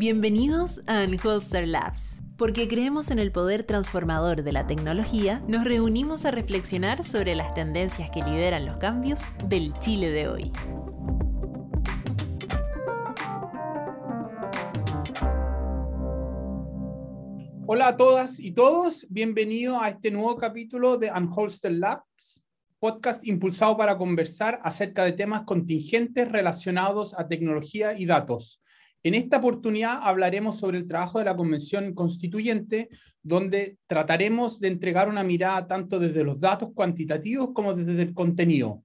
Bienvenidos a Unholster Labs. Porque creemos en el poder transformador de la tecnología, nos reunimos a reflexionar sobre las tendencias que lideran los cambios del Chile de hoy. Hola a todas y todos, bienvenido a este nuevo capítulo de Unholster Labs, podcast impulsado para conversar acerca de temas contingentes relacionados a tecnología y datos. En esta oportunidad hablaremos sobre el trabajo de la Convención Constituyente, donde trataremos de entregar una mirada tanto desde los datos cuantitativos como desde el contenido.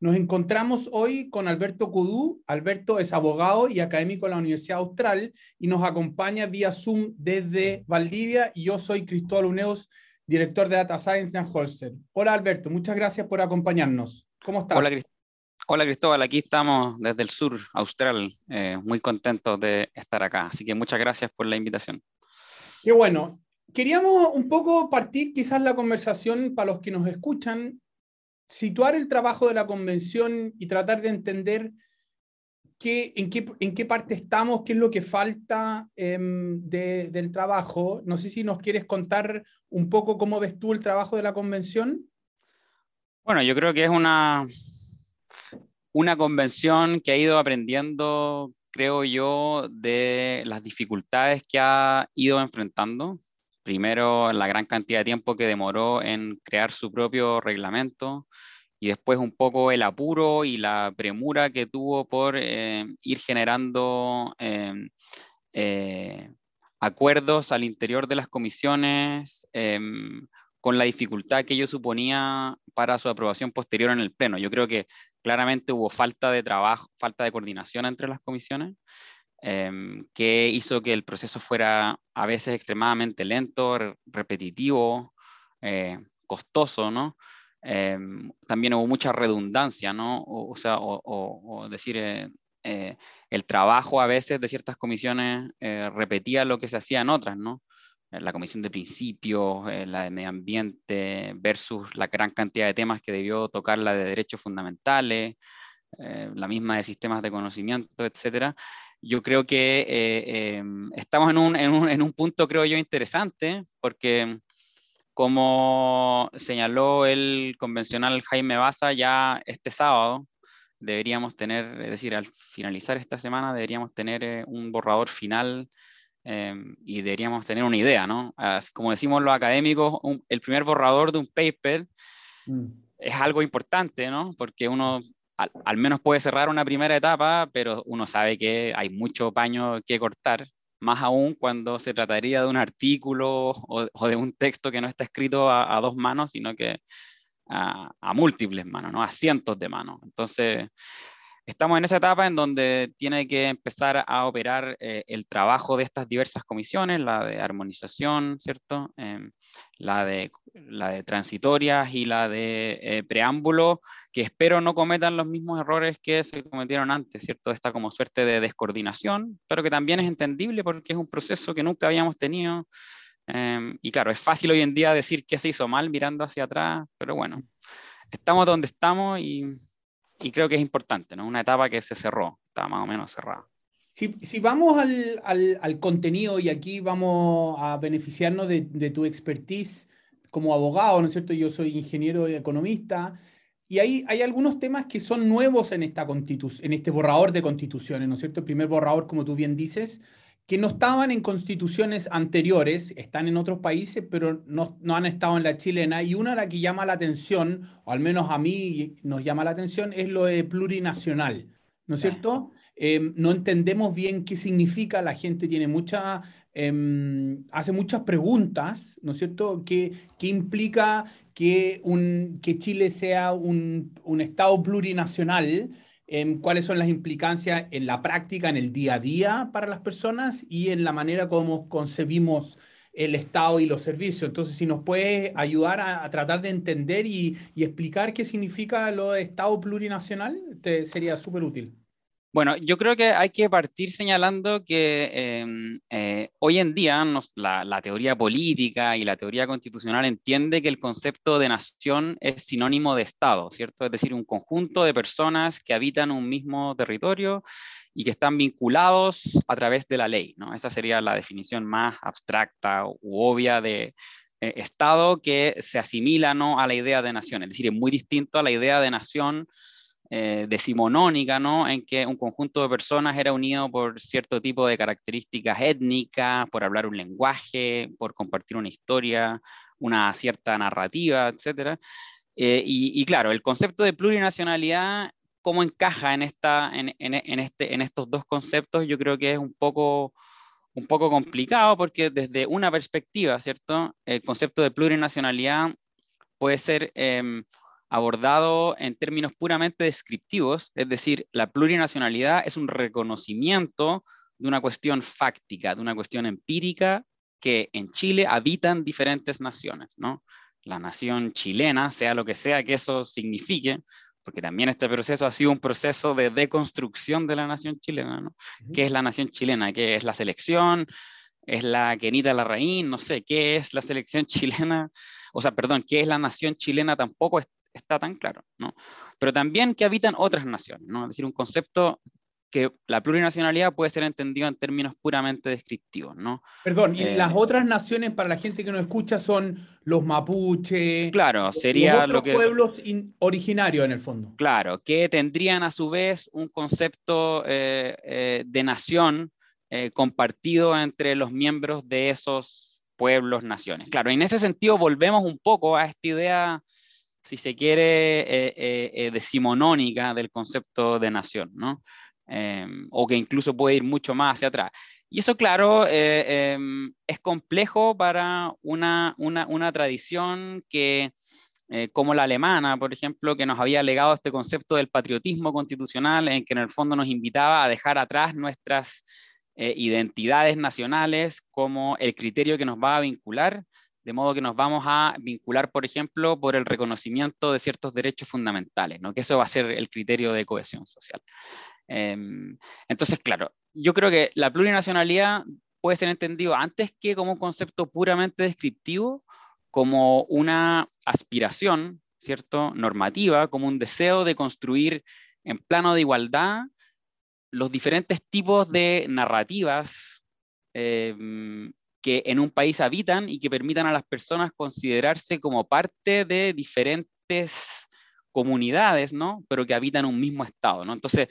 Nos encontramos hoy con Alberto Cudú. Alberto es abogado y académico de la Universidad Austral y nos acompaña vía Zoom desde Valdivia. Yo soy Cristóbal Uneos, director de Data Science en Holster. Hola Alberto, muchas gracias por acompañarnos. ¿Cómo estás? Hola, Cristóbal. Hola Cristóbal, aquí estamos desde el sur austral, eh, muy contentos de estar acá, así que muchas gracias por la invitación. Qué bueno. Queríamos un poco partir quizás la conversación para los que nos escuchan, situar el trabajo de la convención y tratar de entender qué, en, qué, en qué parte estamos, qué es lo que falta eh, de, del trabajo. No sé si nos quieres contar un poco cómo ves tú el trabajo de la convención. Bueno, yo creo que es una, una convención que ha ido aprendiendo, creo yo, de las dificultades que ha ido enfrentando. Primero, la gran cantidad de tiempo que demoró en crear su propio reglamento y después un poco el apuro y la premura que tuvo por eh, ir generando eh, eh, acuerdos al interior de las comisiones em, con la dificultad que ello suponía para su aprobación posterior en el Pleno. Yo creo que claramente hubo falta de trabajo, falta de coordinación entre las comisiones, eh, que hizo que el proceso fuera a veces extremadamente lento, re repetitivo, eh, costoso, ¿no? Eh, también hubo mucha redundancia, ¿no? O, sea, o, decir, eh, el trabajo a veces de ciertas comisiones repetía lo que se hacía en otras, ¿no? La comisión de principios, la de medio ambiente, versus la gran cantidad de temas que debió tocar la de derechos fundamentales, eh, la misma de sistemas de conocimiento, etcétera. Yo creo que eh, eh, estamos en un, en, un, en un, punto, creo yo, interesante, porque como señaló el convencional Jaime Baza, ya este sábado deberíamos tener, es decir, al finalizar esta semana, deberíamos tener un borrador final eh, y deberíamos tener una idea, ¿no? Así como decimos los académicos, un, el primer borrador de un paper mm. es algo importante, ¿no? Porque uno al, al, menos puede cerrar una primera etapa, pero uno sabe que hay mucho paño que cortar, más aún cuando se trataría de un artículo o, o de un texto que no está escrito a, a dos manos, sino que a, a, múltiples manos, ¿no? A cientos de manos. Entonces, estamos en esa etapa en donde tiene que empezar a operar eh, el trabajo de estas diversas comisiones, la de armonización, ¿cierto? Eh, la, de, la de transitorias y la de eh, preámbulo, que espero no cometan los mismos errores que se cometieron antes, ¿cierto? Esta como suerte de descoordinación, pero que también es entendible porque es un proceso que nunca habíamos tenido. Em, y claro, es fácil hoy en día decir qué se hizo mal mirando hacia atrás, pero bueno, estamos donde estamos y y creo que es importante, ¿no? Una etapa que se cerró, está más o menos cerrada. Si, si vamos al, al, al, contenido y aquí vamos a beneficiarnos de, de, tu expertise como abogado, ¿no es cierto? Yo soy ingeniero y economista y hay, hay algunos temas que son nuevos en, esta en este borrador de constituciones, ¿no es cierto? El primer borrador, como tú bien dices, que no estaban en constituciones anteriores, están en otros países, pero no, no, han estado en la chilena. Y una de las que llama la atención, o al menos a mí nos llama la atención, es lo de plurinacional, ¿no es cierto? Eh, no entendemos bien qué significa, la gente tiene mucha, eh, hace muchas preguntas, ¿no es cierto? ¿Qué, qué implica que, un, que Chile sea un, un Estado plurinacional? Cuáles son las implicancias en la práctica, en el día a día para las personas y en la manera como concebimos el Estado y los servicios. Entonces, si nos puede ayudar a, a tratar de entender y, y, explicar qué significa lo de Estado plurinacional, te sería súper útil. Bueno, yo creo que hay que partir señalando que em, eh, hoy en día la, teoría política y la teoría constitucional entiende que el concepto de nación es sinónimo de Estado, ¿cierto? Es decir, un conjunto de personas que habitan un mismo territorio y que están vinculados a través de la ley, ¿no? Esa sería la definición más abstracta u obvia de eh, Estado que se asimila ¿no? a la idea de nación, es decir, es muy distinto a la idea de nación eh, decimonónica, ¿no? En que un conjunto de personas era unido por cierto tipo de características étnicas, por hablar un lenguaje, por compartir una historia, una cierta narrativa, etc. Eh, y, claro, el concepto de plurinacionalidad, ¿cómo encaja en, esta, en, este, en estos dos conceptos? Yo creo que es un poco un poco complicado porque desde una perspectiva, ¿cierto? El concepto de plurinacionalidad puede ser em, abordado en términos puramente descriptivos, es decir, la plurinacionalidad es un reconocimiento de una cuestión fáctica, de una cuestión empírica que en Chile habitan diferentes naciones, ¿no? La nación chilena, sea lo que sea que eso signifique, porque también este proceso ha sido un proceso de deconstrucción de la nación chilena, ¿no? ¿Qué es la nación chilena? ¿Qué es la selección? ¿Es la Kenita Larraín? No sé, ¿qué es la selección chilena? O sea, perdón, ¿qué es la nación chilena? Tampoco es está tan claro, ¿no? Pero también que habitan otras naciones, ¿no? Es decir, un concepto que la plurinacionalidad puede ser entendido en términos puramente descriptivos, ¿no? Perdón, y las eh, otras naciones para la gente que nos escucha son los mapuche. Claro, sería los pueblos originarios en el fondo. Claro, que tendrían a su vez un concepto eh, eh, de nación compartido entre los miembros de esos pueblos, naciones. Claro, en ese sentido volvemos un poco a esta idea si se quiere, eh, eh, eh, decimonónica del concepto de nación, ¿no? Em, o que incluso puede ir mucho más hacia atrás. Y eso, claro, em, es complejo para una, una, una tradición que, como la alemana, por ejemplo, que nos había legado este concepto del patriotismo constitucional, en que en el fondo nos invitaba a dejar atrás nuestras identidades nacionales como el criterio que nos va a vincular de modo que nos vamos a vincular, por ejemplo, por el reconocimiento de ciertos derechos fundamentales, ¿no? que eso va a ser el criterio de cohesión social. Em, entonces, claro, yo creo que la plurinacionalidad puede ser entendido antes que como un concepto puramente descriptivo, como una aspiración, ¿cierto?, normativa, como un deseo de construir en plano de igualdad los diferentes tipos de narrativas eh, que en un país habitan y que permitan a las personas considerarse como parte de diferentes comunidades, ¿no? Pero que habitan un mismo estado, ¿no? Entonces,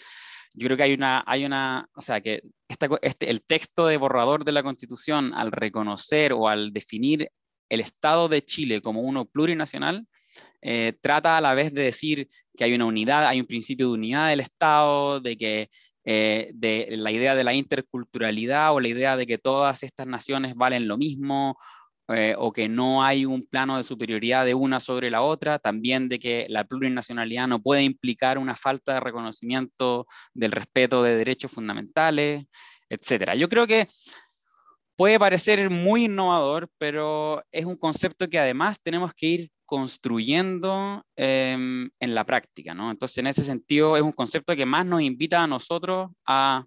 yo creo que hay una, hay una o sea, que este, el texto de borrador de la Constitución, al reconocer o al definir el Estado de Chile como uno plurinacional, eh, trata a la vez de decir que hay una unidad, hay un principio de unidad del Estado, de que eh, de la idea de la interculturalidad o la idea de que todas estas naciones valen lo mismo eh, o que no hay un plano de superioridad de una sobre la otra, también de que la plurinacionalidad no puede implicar una falta de reconocimiento del respeto de derechos fundamentales, etc. Yo creo que puede parecer muy innovador, pero es un concepto que además tenemos que ir construyendo em, en la práctica, ¿no? Entonces, en ese sentido, es un concepto que más nos invita a nosotros a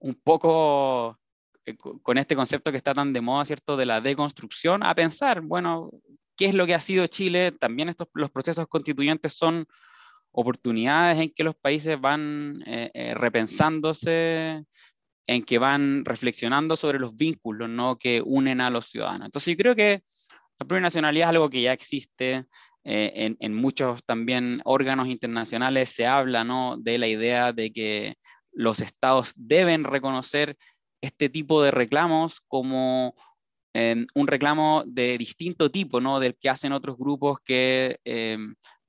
un poco, eh, con este concepto que está tan de moda, ¿cierto?, de la deconstrucción, a pensar, bueno, ¿qué es lo que ha sido Chile? También estos, los procesos constituyentes son oportunidades en que los países van eh, eh, repensándose, en que van reflexionando sobre los vínculos, ¿no?, que unen a los ciudadanos. Entonces, yo creo que la plurinacionalidad es algo que ya existe eh, en, muchos también órganos internacionales. Se habla ¿no? de la idea de que los estados deben reconocer este tipo de reclamos como eh, un reclamo de distinto tipo, ¿no? Del que hacen otros grupos que eh,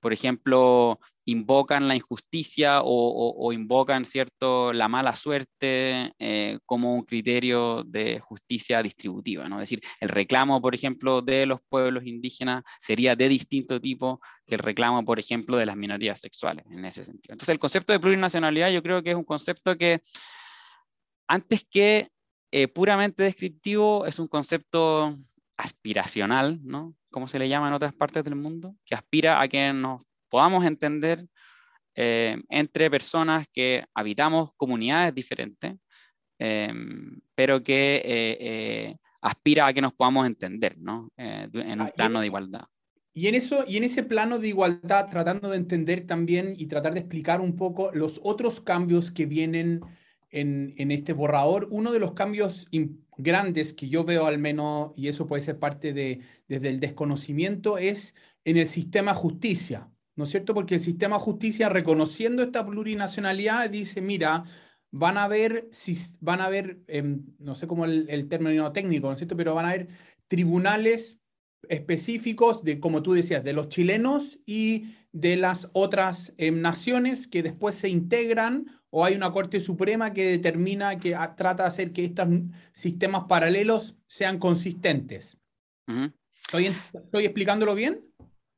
por ejemplo, invocan la injusticia o, invocan cierto, la mala suerte eh, como un criterio de justicia distributiva. ¿no? Es decir, el reclamo, por ejemplo, de los pueblos indígenas sería de distinto tipo que el reclamo, por ejemplo, de las minorías sexuales, en ese sentido. Entonces, el concepto de plurinacionalidad yo creo que es un concepto que, antes que eh, puramente descriptivo, es un concepto aspiracional, ¿no? como se le llama en otras partes del mundo, que aspira a que nos podamos entender entre personas que habitamos comunidades diferentes, pero que aspira a que nos podamos entender ¿no? en un ah, plano de igualdad. Y en, eso, y en ese plano de igualdad, tratando de entender también y tratar de explicar un poco los otros cambios que vienen en, en este borrador, uno de los cambios grandes que yo veo al menos, y eso puede ser parte de, desde el desconocimiento, es en el sistema justicia, ¿no es cierto? Porque el sistema justicia, reconociendo esta plurinacionalidad, dice, mira, van a haber, van a haber em, no sé cómo el, el término técnico, ¿no es cierto? Pero van a haber tribunales específicos de, como tú decías, de los chilenos y de las otras em, naciones que después se integran o hay una Corte Suprema que determina, que trata de hacer que estos sistemas paralelos sean consistentes. ¿Estoy, ¿Estoy explicándolo bien?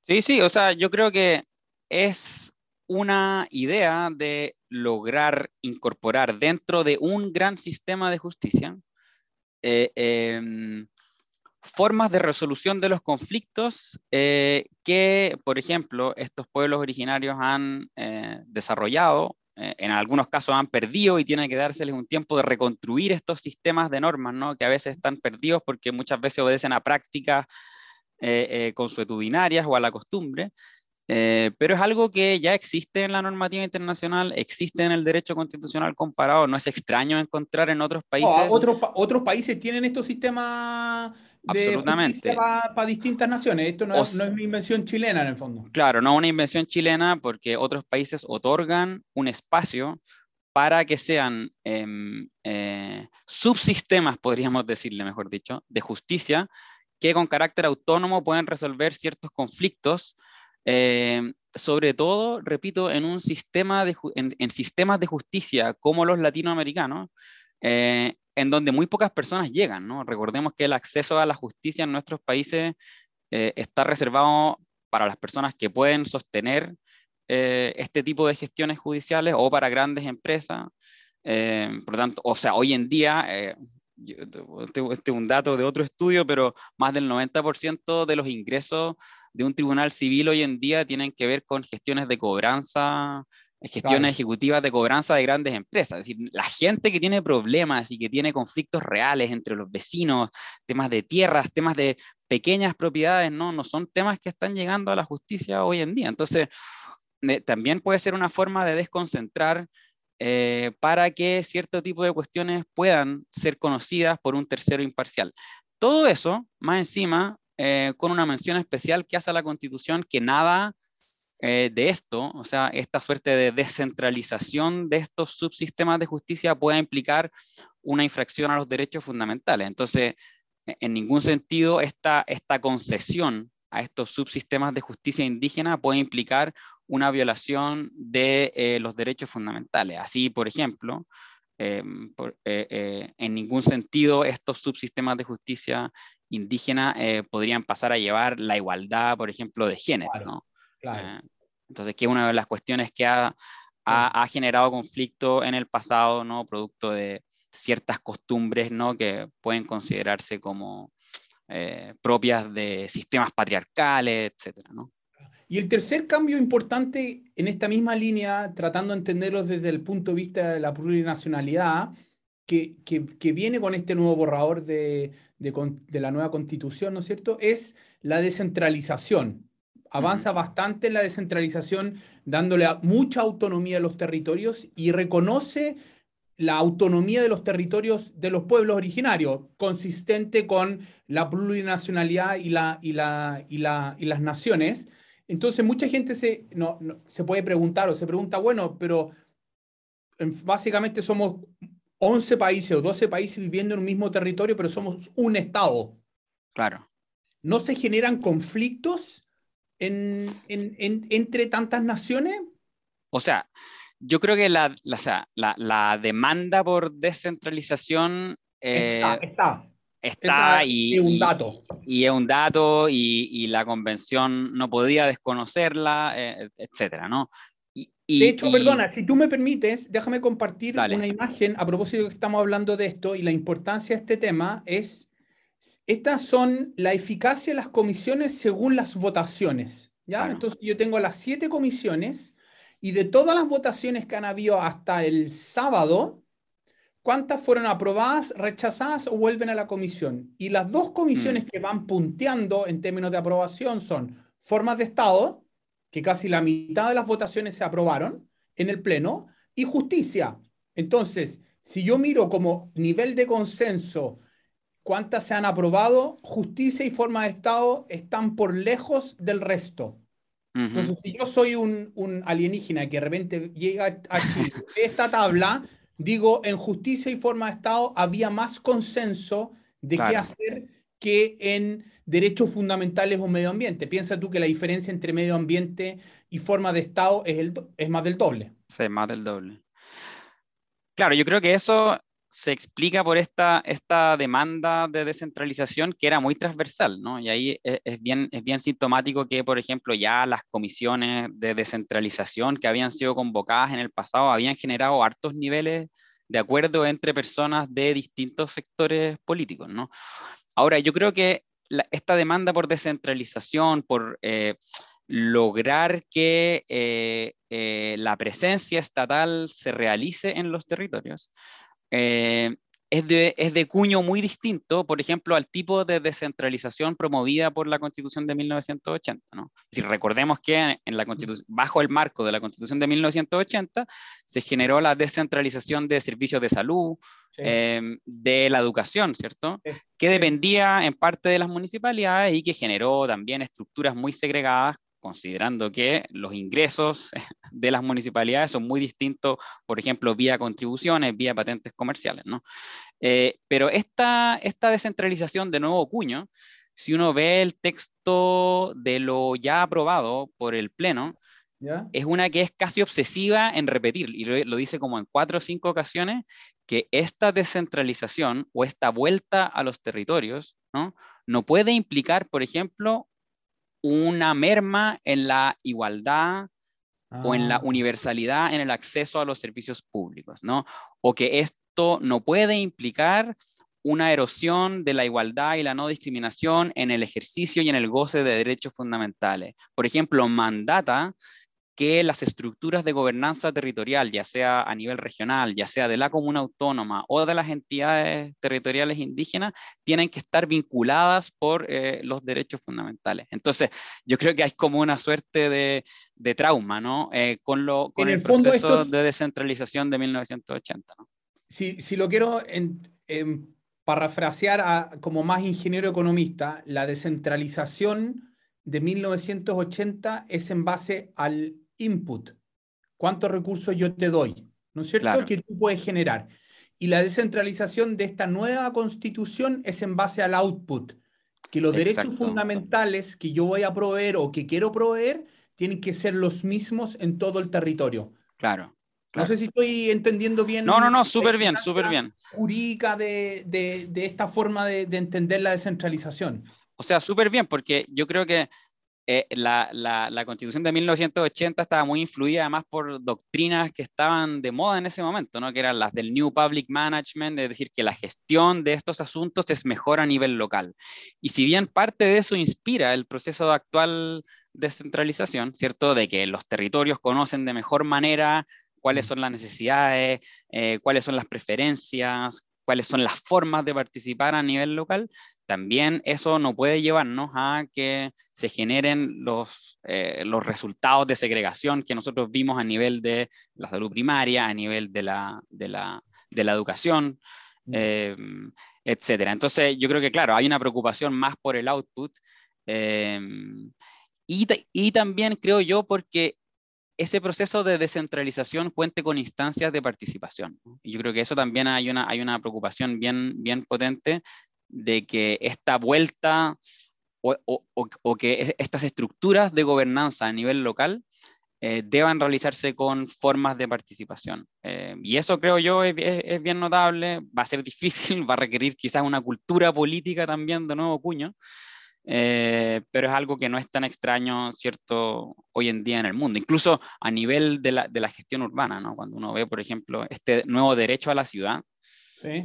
Sí, sí, o sea, yo creo que es una idea de lograr incorporar dentro de un gran sistema de justicia eh, em, formas de resolución de los conflictos eh, que, por ejemplo, estos pueblos originarios han eh, desarrollado, en algunos casos han perdido y tiene que dárseles un tiempo de reconstruir estos sistemas de normas, ¿no? que a veces están perdidos porque muchas veces obedecen a prácticas consuetudinarias o a la costumbre. pero es algo que ya existe en la normativa internacional, existe en el derecho constitucional comparado, no es extraño encontrar en otros países. otros, otros países tienen estos sistemas Absolutamente. Para distintas naciones. Esto no, es una invención chilena en el fondo. Claro, no una invención chilena porque otros países otorgan un espacio para que sean em, eh, subsistemas, podríamos decirle, mejor dicho, de justicia, que con carácter autónomo pueden resolver ciertos conflictos, em, sobre todo, repito, en un sistema de, en, sistemas de justicia como los latinoamericanos, eh, en donde muy pocas personas llegan. ¿no? Recordemos que el acceso a la justicia en nuestros países eh, está reservado para las personas que pueden sostener eh, este tipo de gestiones judiciales o para grandes empresas. Eh, por lo tanto, o sea, hoy en día, este, este es un dato de otro estudio, pero más del 90% de los ingresos de un tribunal civil hoy en día tienen que ver con gestiones de cobranza gestiones ejecutivas de cobranza de grandes empresas. Es decir, la gente que tiene problemas y que tiene conflictos reales entre los vecinos, temas de tierras, temas de pequeñas propiedades, no, no son temas que están llegando a la justicia hoy en día. Entonces, también puede ser una forma de desconcentrar eh, para que cierto tipo de cuestiones puedan ser conocidas por un tercero imparcial. Todo eso, más encima, eh, con una mención especial que hace a la Constitución que nada eh, de esto, o sea, esta suerte de descentralización de estos subsistemas de justicia pueda implicar una infracción a los derechos fundamentales. Entonces, e, en ningún sentido esta, esta concesión a estos subsistemas de justicia indígena puede implicar una violación de eh, los derechos fundamentales. Así, por ejemplo, em, eh, en ningún sentido estos subsistemas de justicia indígena podrían pasar a llevar la igualdad, por ejemplo, de género. ¿no? Eh, entonces, que una de las cuestiones que ha, ha, generado conflicto en el pasado, ¿no? Producto de ciertas costumbres, ¿no? Que pueden considerarse como eh, propias de sistemas patriarcales, etcétera, ¿no? Y el tercer cambio importante en esta misma línea, tratando de entenderlo desde el punto de vista de la plurinacionalidad, que, que, que viene con este nuevo borrador de, de, de, la nueva constitución, ¿no es cierto?, es la descentralización avanza bastante en la descentralización, dándole mucha autonomía a los territorios y reconoce la autonomía de los territorios de los pueblos originarios, consistente con la plurinacionalidad y, la, y, la, y, la, y las naciones. Entonces, mucha gente se, no, se puede preguntar o se pregunta, bueno, pero básicamente somos 11 países o 12 países viviendo en un mismo territorio, pero somos un Estado. Claro. ¿No se generan conflictos en, en, entre tantas naciones? O sea, yo creo que la, la, la, demanda por descentralización eh, está. Está y, es un dato. Y, es un dato y, la convención no podía desconocerla, eh, etcétera, ¿no? de hecho, perdona, si tú me permites, déjame compartir una imagen a propósito de que estamos hablando de esto y la importancia de este tema es estas son la eficacia de las comisiones según las votaciones. ¿ya? Entonces yo tengo las siete comisiones Y de todas las votaciones que han habido hasta el sábado, ¿cuántas fueron aprobadas, rechazadas o vuelven a la comisión? Y las dos comisiones mm. que van punteando en términos de aprobación son formas de Estado, que casi la mitad de las votaciones se aprobaron en el Pleno, y justicia. Entonces, si yo miro como nivel de consenso cuántas se han aprobado, justicia y forma de Estado están por lejos del resto. Entonces, si yo soy un, alienígena que de repente llega a Chile, esta tabla, digo, en justicia y forma de Estado había más consenso de qué hacer que en derechos fundamentales o medio ambiente. Piensa tú que la diferencia entre medio ambiente y forma de Estado es, el, es más del doble. Sí, más del doble. Claro, yo creo que eso se explica por esta, esta demanda de descentralización que era muy transversal, ¿no? Y ahí e, es, bien, es bien sintomático que, por ejemplo, ya las comisiones de descentralización que habían sido convocadas en el pasado habían generado hartos niveles de acuerdo entre personas de distintos sectores políticos, ¿no? Ahora, yo creo que esta demanda por descentralización, por eh, lograr que eh, eh, la presencia estatal se realice en los territorios, eh, es, de, es, de, cuño muy distinto, por ejemplo, al tipo de descentralización promovida por la Constitución de 1980. ¿no? Si recordemos que en la bajo el marco de la Constitución de 1980 se generó la descentralización de servicios de salud, em, de la educación, ¿cierto? Que dependía en parte de las municipalidades y que generó también estructuras muy segregadas considerando que los ingresos de las municipalidades son muy distintos, por ejemplo, vía contribuciones, vía patentes comerciales. ¿no? Eh, pero esta, esta descentralización de nuevo cuño, si uno ve el texto de lo ya aprobado por el Pleno, es una que es casi obsesiva en repetir, y lo, lo, dice como en cuatro o cinco ocasiones, que esta descentralización o esta vuelta a los territorios ¿no? no puede implicar, por ejemplo, una merma en la igualdad o en la ah. universalidad en el acceso a los servicios públicos, ¿no? O que esto no puede implicar una erosión de la igualdad y la no discriminación en el ejercicio y en el goce de derechos fundamentales. Por ejemplo, mandata que las estructuras de gobernanza territorial, ya sea a nivel regional, ya sea de la comuna autónoma o de las entidades territoriales indígenas, tienen que estar vinculadas por eh, los derechos fundamentales. Entonces, yo creo que hay como una suerte de, de trauma, ¿no? Eh, con, lo, con el, proceso de descentralización de 1980. ¿no? Si, si, lo quiero en, parafrasear como más ingeniero economista, la descentralización de 1980 es en base al input, cuántos recursos yo te doy, ¿no es cierto? Que tú puedes generar. Y la descentralización de esta nueva constitución es en base al output, que los derechos fundamentales que yo voy a proveer o que quiero proveer tienen que ser los mismos en todo el territorio. Claro. No sé si estoy entendiendo bien. No, no, no, súper bien, súper bien. Jurídica de, de, de, esta forma de, de entender la descentralización. O sea, súper bien, porque yo creo que eh, la, la, constitución de 1980 estaba muy influida además por doctrinas que estaban de moda en ese momento, ¿no? que eran las del New Public Management, es decir, que la gestión de estos asuntos es mejor a nivel local. Y si bien parte de eso inspira el proceso de actual descentralización, ¿cierto? De que los territorios conocen de mejor manera cuáles son las necesidades, eh, cuáles son las preferencias, cuáles son las formas de participar a nivel local, también eso no puede llevarnos a que se generen los, eh, los resultados de segregación que nosotros vimos a nivel de la salud primaria, a nivel de la, de la, de la educación, eh, etcétera. Entonces, yo creo que, claro, hay una preocupación más por el output. Eh, y, y también creo yo porque ese proceso de descentralización cuente con instancias de participación. Y yo creo que eso también hay una, hay una preocupación bien, bien potente de que esta vuelta o, que estas estructuras de gobernanza a nivel local eh, deban realizarse con formas de participación. Eh, y eso creo yo es, es, bien notable, va a ser difícil, va a requerir quizás una cultura política también de nuevo cuño, eh, pero es algo que no es tan extraño, ¿cierto?, hoy en día en el mundo, incluso a nivel de la, de la gestión urbana, ¿no? Cuando uno ve, por ejemplo, este nuevo derecho a la ciudad,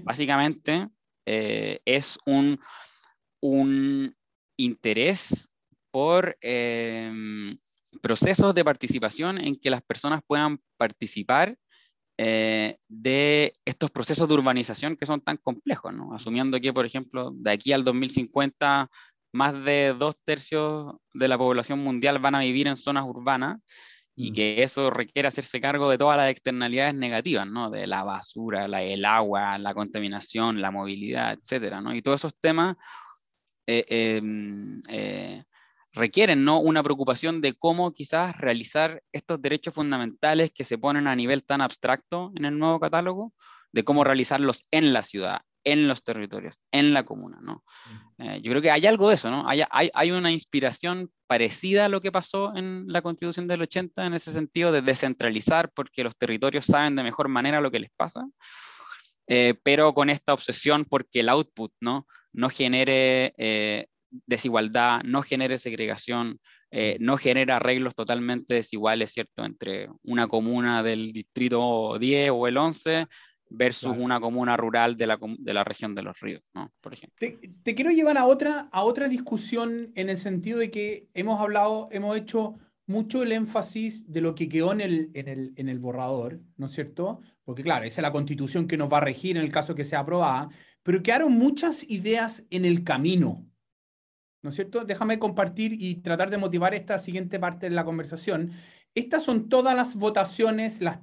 básicamente eh, es un, un interés por em, procesos de participación en que las personas puedan participar eh, de estos procesos de urbanización que son tan complejos, ¿no? asumiendo que, por ejemplo, de aquí al 2050, más de dos tercios de la población mundial van a vivir en zonas urbanas y mm. que eso requiere hacerse cargo de todas las externalidades negativas, ¿no? de la basura, la, el agua, la contaminación, la movilidad, etcétera, ¿no? y todos esos temas eh, em, eh, requieren ¿no? una preocupación de cómo quizás realizar estos derechos fundamentales que se ponen a nivel tan abstracto en el nuevo catálogo, de cómo realizarlos en la ciudad, en los territorios, en la comuna. ¿no? Eh, yo creo que hay algo de eso, ¿no? Hay, hay, hay, una inspiración parecida a lo que pasó en la constitución del 80 en ese sentido de descentralizar porque los territorios saben de mejor manera lo que les pasa. Eh, pero con esta obsesión porque el output ¿no? no genere eh, desigualdad, no genere segregación, eh, no genera arreglos totalmente desiguales, ¿cierto?, entre una comuna del distrito 10 o el 11 versus una comuna rural de la, de la, región de los ríos, ¿no? Por ejemplo. Te, quiero llevar a otra, a otra discusión en el sentido de que hemos hablado, hemos hecho mucho el énfasis de lo que quedó en el, en el, en el borrador, ¿no es cierto? Porque claro, esa es la constitución que nos va a regir en el caso que sea aprobada, pero quedaron muchas ideas en el camino, ¿no es cierto? Déjame compartir y tratar de motivar esta siguiente parte de la conversación. Estas son todas las votaciones, las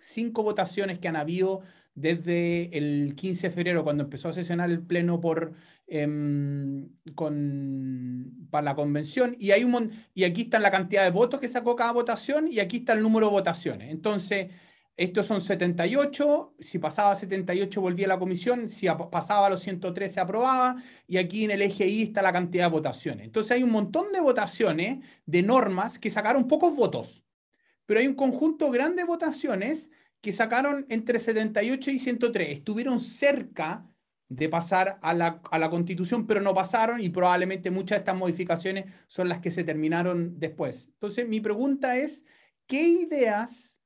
3.005 votaciones que han habido desde el 15 de febrero, cuando empezó a sesionar el Pleno por, em, con, para la convención, y, hay un, y aquí está la cantidad de votos que sacó cada votación, y aquí está el número de votaciones. Entonces, estos son 78, si pasaba 78 volvía a la comisión, si pasaba a los 103 se aprobaba, y aquí en el eje Y está la cantidad de votaciones. Entonces hay un montón de votaciones de normas que sacaron pocos votos, pero hay un conjunto grande de votaciones que sacaron entre 78 y 103. Estuvieron cerca de pasar a la, a la constitución, pero no pasaron y probablemente muchas de estas modificaciones son las que se terminaron después. Entonces mi pregunta es, ¿qué ideas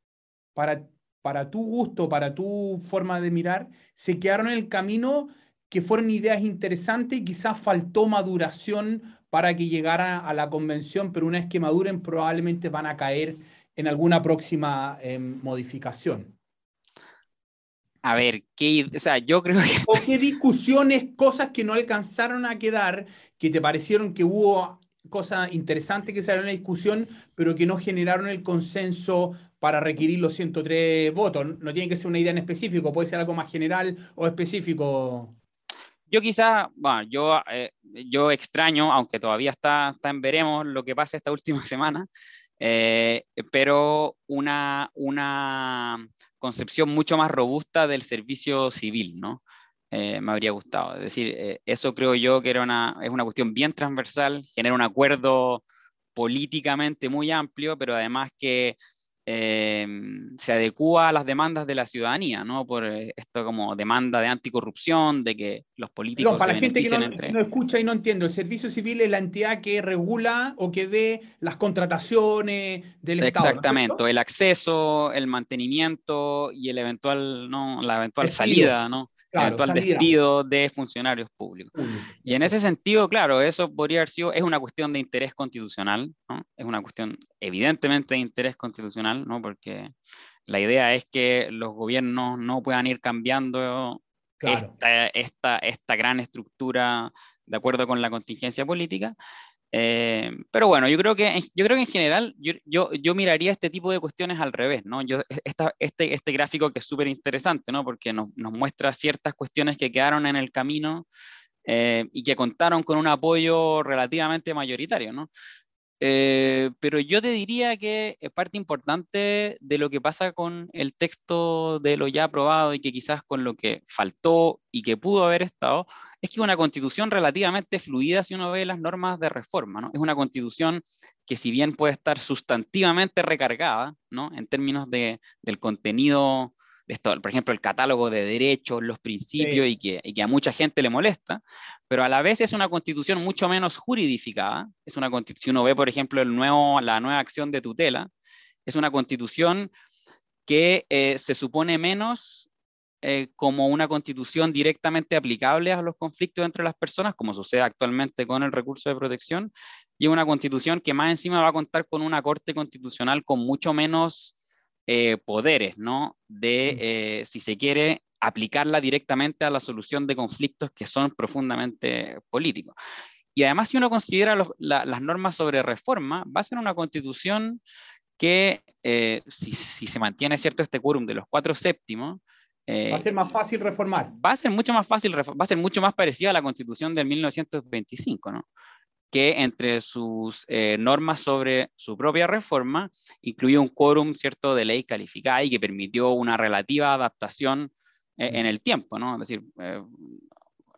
para para tu gusto, para tu forma de mirar, se quedaron en el camino que fueron ideas interesantes y quizás faltó maduración para que llegara a la convención, pero una vez que maduren probablemente van a caer en alguna próxima em, modificación. A ver, ¿qué, o sea, yo creo que... ¿O qué discusiones, cosas que no alcanzaron a quedar, que te parecieron que hubo cosas interesantes que salieron en la discusión, pero que no generaron el consenso para requerir los 103 votos. No tiene que ser una idea en específico, puede ser algo más general o específico. Yo quizá, bueno, yo, eh, yo extraño, aunque todavía está, está en veremos lo que pasa esta última semana, eh, pero una, una concepción mucho más robusta del servicio civil, ¿no? Eh, me habría gustado. Es decir, eso creo yo que era una, es una cuestión bien transversal, genera un acuerdo políticamente muy amplio, pero además que Em, se adecua a las demandas de la ciudadanía, ¿no? Por eh, esto como demanda de anticorrupción, de que los políticos... No, para la gente que no, escucha y no entiende, el servicio civil es la entidad que regula o que ve las contrataciones del Estado. Exactamente, el acceso, el mantenimiento y el eventual, ¿no? la eventual salida, ¿no? Claro, eventual despido de funcionarios públicos. Y en ese sentido, claro, eso podría haber sido, es una cuestión de interés constitucional, ¿no? es una cuestión evidentemente de interés constitucional, ¿no? porque la idea es que los gobiernos no puedan ir cambiando esta, esta, esta gran estructura de acuerdo con la contingencia política, eh, pero bueno, yo creo que, yo creo que en general yo, yo, yo, miraría este tipo de cuestiones al revés, ¿no? Yo, e, esta, este, este gráfico que es súper interesante, ¿no? Porque nos, nos, muestra ciertas cuestiones que quedaron en el camino eh, y que contaron con un apoyo relativamente mayoritario, ¿no? Eh, pero yo te diría que parte importante de lo que pasa con el texto de lo ya aprobado y que quizás con lo que faltó y que pudo haber estado, es que una constitución relativamente fluida si uno ve las normas de reforma. ¿no? Es una constitución que si bien puede estar sustantivamente recargada ¿no? en términos de, del contenido esto, por ejemplo, el catálogo de derechos, los principios y, que, y, que, a mucha gente le molesta, pero a la vez es una constitución mucho menos juridificada. Es una constitución, uno ve, por ejemplo, el nuevo, la nueva acción de tutela, es una constitución que eh, se supone menos eh, como una constitución directamente aplicable a los conflictos entre las personas, como sucede actualmente con el recurso de protección, y una constitución que más encima va a contar con una corte constitucional con mucho menos eh, poderes, ¿no? De, eh, si se quiere, aplicarla directamente a la solución de conflictos que son profundamente políticos. Y además, si uno considera las normas sobre reforma, va a ser una constitución que, eh, si, se mantiene cierto este quórum de los cuatro séptimos, va a ser más fácil reformar. Va a ser mucho más fácil, va a ser mucho más parecida a la constitución del 1925, ¿no? Que entre sus eh, normas sobre su propia reforma incluía un quórum cierto de ley calificada y que permitió una relativa adaptación eh, en el tiempo, ¿no? Es decir, eh,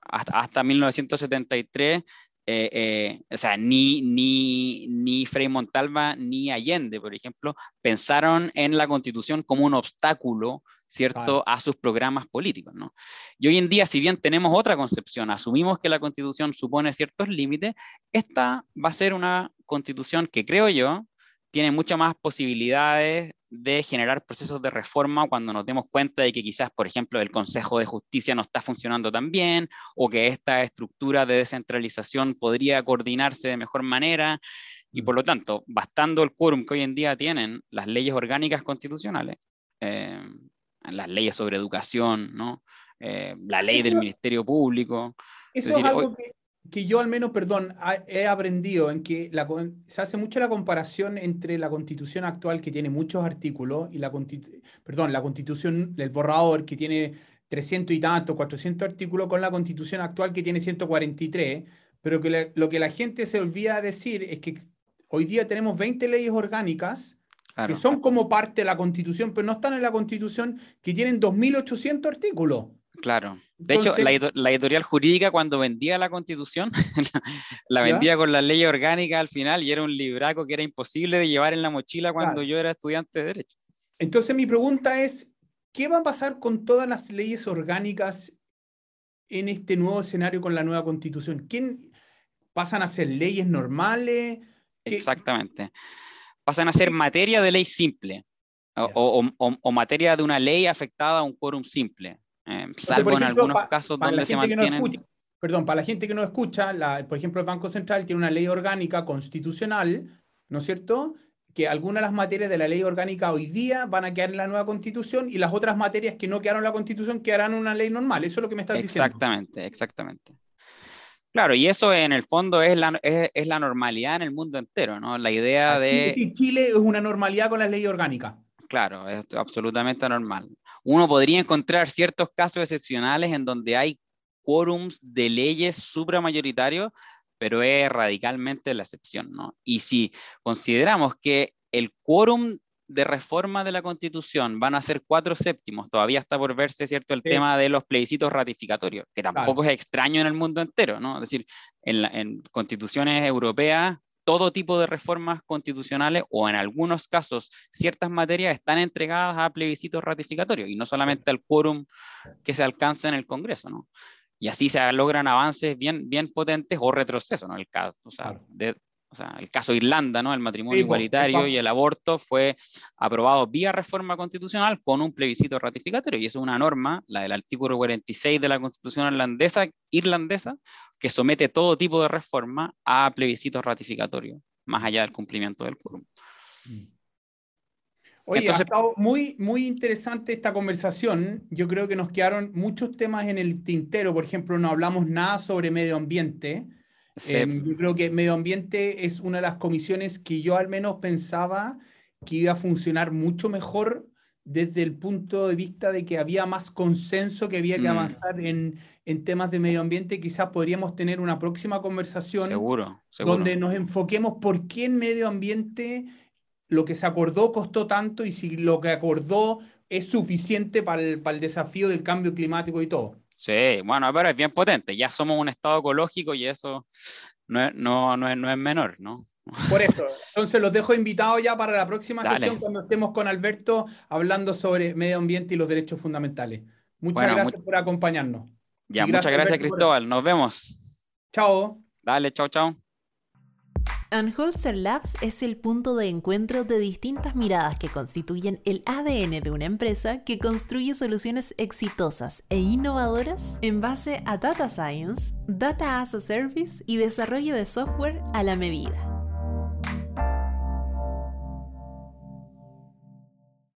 hasta, hasta, 1973 eh, eh, o sea, ni, ni, ni Frei Montalva ni Allende, por ejemplo, pensaron en la constitución como un obstáculo, ¿cierto?, a sus programas políticos, ¿no? Y hoy en día, si bien tenemos otra concepción, asumimos que la constitución supone ciertos límites, esta va a ser una constitución que creo yo tiene muchas más posibilidades de generar procesos de reforma cuando nos demos cuenta de que quizás, por ejemplo, el Consejo de Justicia no está funcionando tan bien o que esta estructura de descentralización podría coordinarse de mejor manera. Y por lo tanto, bastando el quórum que hoy en día tienen las leyes orgánicas constitucionales, eh, las leyes sobre educación, ¿no? Eh, la ley del Ministerio Público. Eso es, algo que, que yo al menos, perdón, he aprendido en que la, se hace mucho la comparación entre la constitución actual que tiene muchos artículos y la, perdón, la constitución, el borrador que tiene 300 y tanto, 400 artículos con la constitución actual que tiene 143, pero que lo que la gente se olvida decir es que hoy día tenemos 20 leyes orgánicas que son como parte de la constitución, pero no están en la constitución que tienen 2.800 artículos. Claro. De hecho, la, editorial jurídica cuando vendía la constitución, la, vendía con la ley orgánica al final y era un libraco que era imposible de llevar en la mochila cuando yo era estudiante de Derecho. Entonces mi pregunta es, ¿qué va a pasar con todas las leyes orgánicas en este nuevo escenario con la nueva constitución? ¿Quién pasan a ser leyes normales? Exactamente. Pasan a ser materia de ley simple. o, materia de una ley afectada a un quórum simple. Eh, salvo en algunos casos donde se mantienen... perdón, para la gente que no escucha, la, por ejemplo, el Banco Central tiene una ley orgánica constitucional, ¿no es cierto? Que algunas de las materias de la ley orgánica hoy día van a quedar en la nueva constitución y las otras materias que no quedaron en la constitución quedarán en una ley normal. Eso es lo que me estás diciendo. Exactamente, exactamente. Claro, y eso en el fondo es la, es, es la normalidad en el mundo entero, ¿no? La idea de... Chile, Chile es una normalidad con la ley orgánica. Claro, es absolutamente normal. Uno podría encontrar ciertos casos excepcionales en donde hay quórums de leyes supramayoritarios, pero es radicalmente la excepción, ¿no? Y si consideramos que el quórum de reforma de la Constitución van a ser cuatro séptimos, todavía está por verse, ¿cierto?, el tema de los plebiscitos ratificatorios, que tampoco es extraño en el mundo entero, ¿no? Es decir, en, en constituciones europeas todo tipo de reformas constitucionales o en algunos casos ciertas materias están entregadas a plebiscitos ratificatorios y no solamente al quórum que se alcanza en el Congreso, ¿no? Y así se logran avances bien, bien potentes o retrocesos, ¿no? El caso, o sea, de, o sea, el caso de Irlanda, ¿no? El matrimonio igualitario y el aborto fue aprobado vía reforma constitucional con un plebiscito ratificatorio. Y eso es una norma, la del artículo 46 de la Constitución irlandesa, irlandesa que somete todo tipo de reforma a plebiscitos ratificatorios, más allá del cumplimiento del quórum. Mm. Oye, ha estado muy, muy interesante esta conversación. Yo creo que nos quedaron muchos temas en el tintero. Por ejemplo, no hablamos nada sobre medio ambiente. Em, yo creo que medio ambiente es una de las comisiones que yo al menos pensaba que iba a funcionar mucho mejor desde el punto de vista de que había más consenso, que había que mm. avanzar en, en, temas de medio ambiente. Quizás podríamos tener una próxima conversación seguro, donde nos enfoquemos por qué en medio ambiente lo que se acordó costó tanto y si lo que acordó es suficiente para el, para el desafío del cambio climático y todo. Sí, bueno, pero es bien potente. Ya somos un estado ecológico y eso no es, no, no es, no es menor, ¿no? Por eso, entonces los dejo invitados ya para la próxima sesión cuando estemos con Alberto hablando sobre medio ambiente y los derechos fundamentales. Muchas gracias por acompañarnos. Ya, muchas gracias, Cristóbal. Nos vemos. Chao. Dale, chao, chao. Anholzer Labs es el punto de encuentro de distintas miradas que constituyen el ADN de una empresa que construye soluciones exitosas e innovadoras en base a Data Science, Data as a Service y desarrollo de software a la medida.